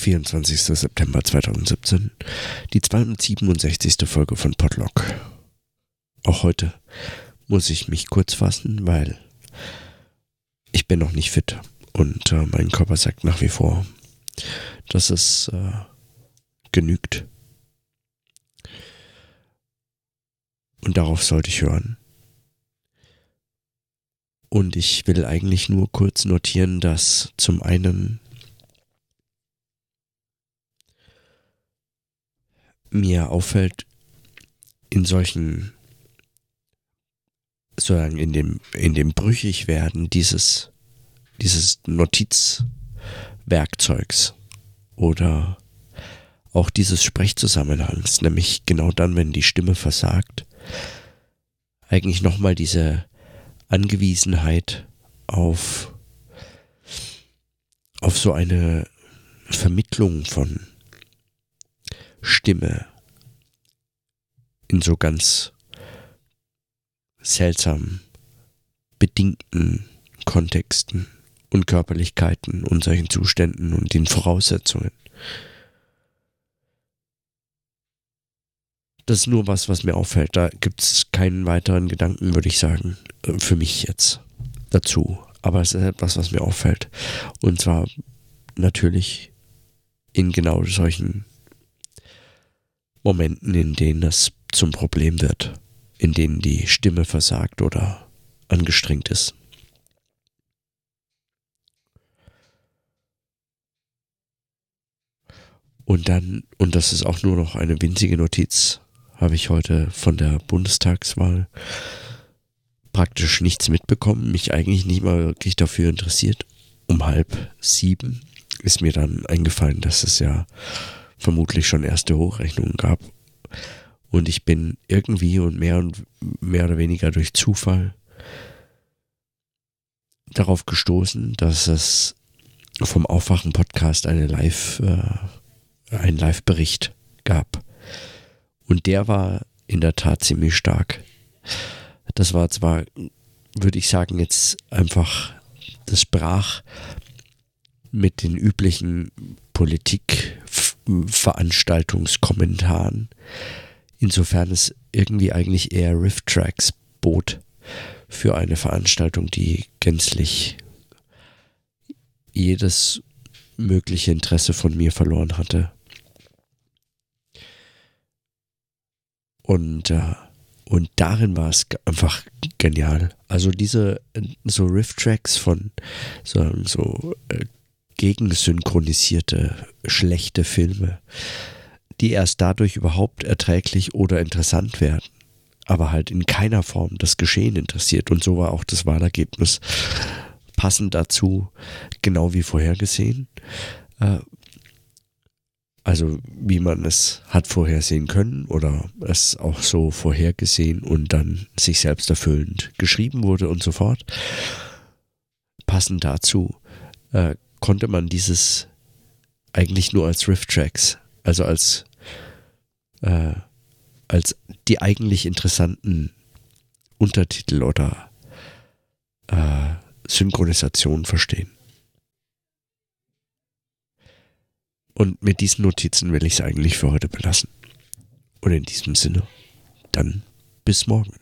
24. September 2017, die 267. Folge von Podlock. Auch heute muss ich mich kurz fassen, weil ich bin noch nicht fit und äh, mein Körper sagt nach wie vor, dass es äh, genügt. Und darauf sollte ich hören. Und ich will eigentlich nur kurz notieren, dass zum einen mir auffällt, in solchen, sozusagen in dem, in dem Brüchigwerden dieses, dieses Notizwerkzeugs oder auch dieses Sprechzusammenhangs, nämlich genau dann, wenn die Stimme versagt, eigentlich nochmal diese Angewiesenheit auf, auf so eine Vermittlung von Stimme in so ganz seltsam bedingten Kontexten und Körperlichkeiten und solchen Zuständen und den Voraussetzungen. Das ist nur was, was mir auffällt. Da gibt es keinen weiteren Gedanken, würde ich sagen, äh, für mich jetzt dazu. Aber es ist etwas, was mir auffällt. Und zwar natürlich in genau solchen Momenten, in denen es zum Problem wird, in denen die Stimme versagt oder angestrengt ist. Und dann, und das ist auch nur noch eine winzige Notiz, habe ich heute von der Bundestagswahl praktisch nichts mitbekommen, mich eigentlich nicht mal wirklich dafür interessiert. Um halb sieben ist mir dann eingefallen, dass es ja vermutlich schon erste Hochrechnungen gab. Und ich bin irgendwie und mehr und mehr oder weniger durch Zufall darauf gestoßen, dass es vom Aufwachen-Podcast eine Live, äh, einen Live-Bericht gab. Und der war in der Tat ziemlich stark. Das war zwar, würde ich sagen, jetzt einfach, das sprach mit den üblichen Politikveranstaltungskommentaren. Insofern es irgendwie eigentlich eher Riff-Tracks bot für eine Veranstaltung, die gänzlich jedes mögliche Interesse von mir verloren hatte. Und, äh, und darin war es einfach genial. Also diese so Riff-Tracks von so, so äh, gegensynchronisierte, schlechte Filme, die erst dadurch überhaupt erträglich oder interessant werden, aber halt in keiner Form das Geschehen interessiert. Und so war auch das Wahlergebnis passend dazu, genau wie vorhergesehen. Äh, also wie man es hat vorhersehen können oder es auch so vorhergesehen und dann sich selbst erfüllend geschrieben wurde und so fort. Passend dazu äh, konnte man dieses eigentlich nur als Riff-Tracks, also als, äh, als die eigentlich interessanten Untertitel oder äh, Synchronisation verstehen. Und mit diesen Notizen will ich es eigentlich für heute belassen. Und in diesem Sinne, dann bis morgen.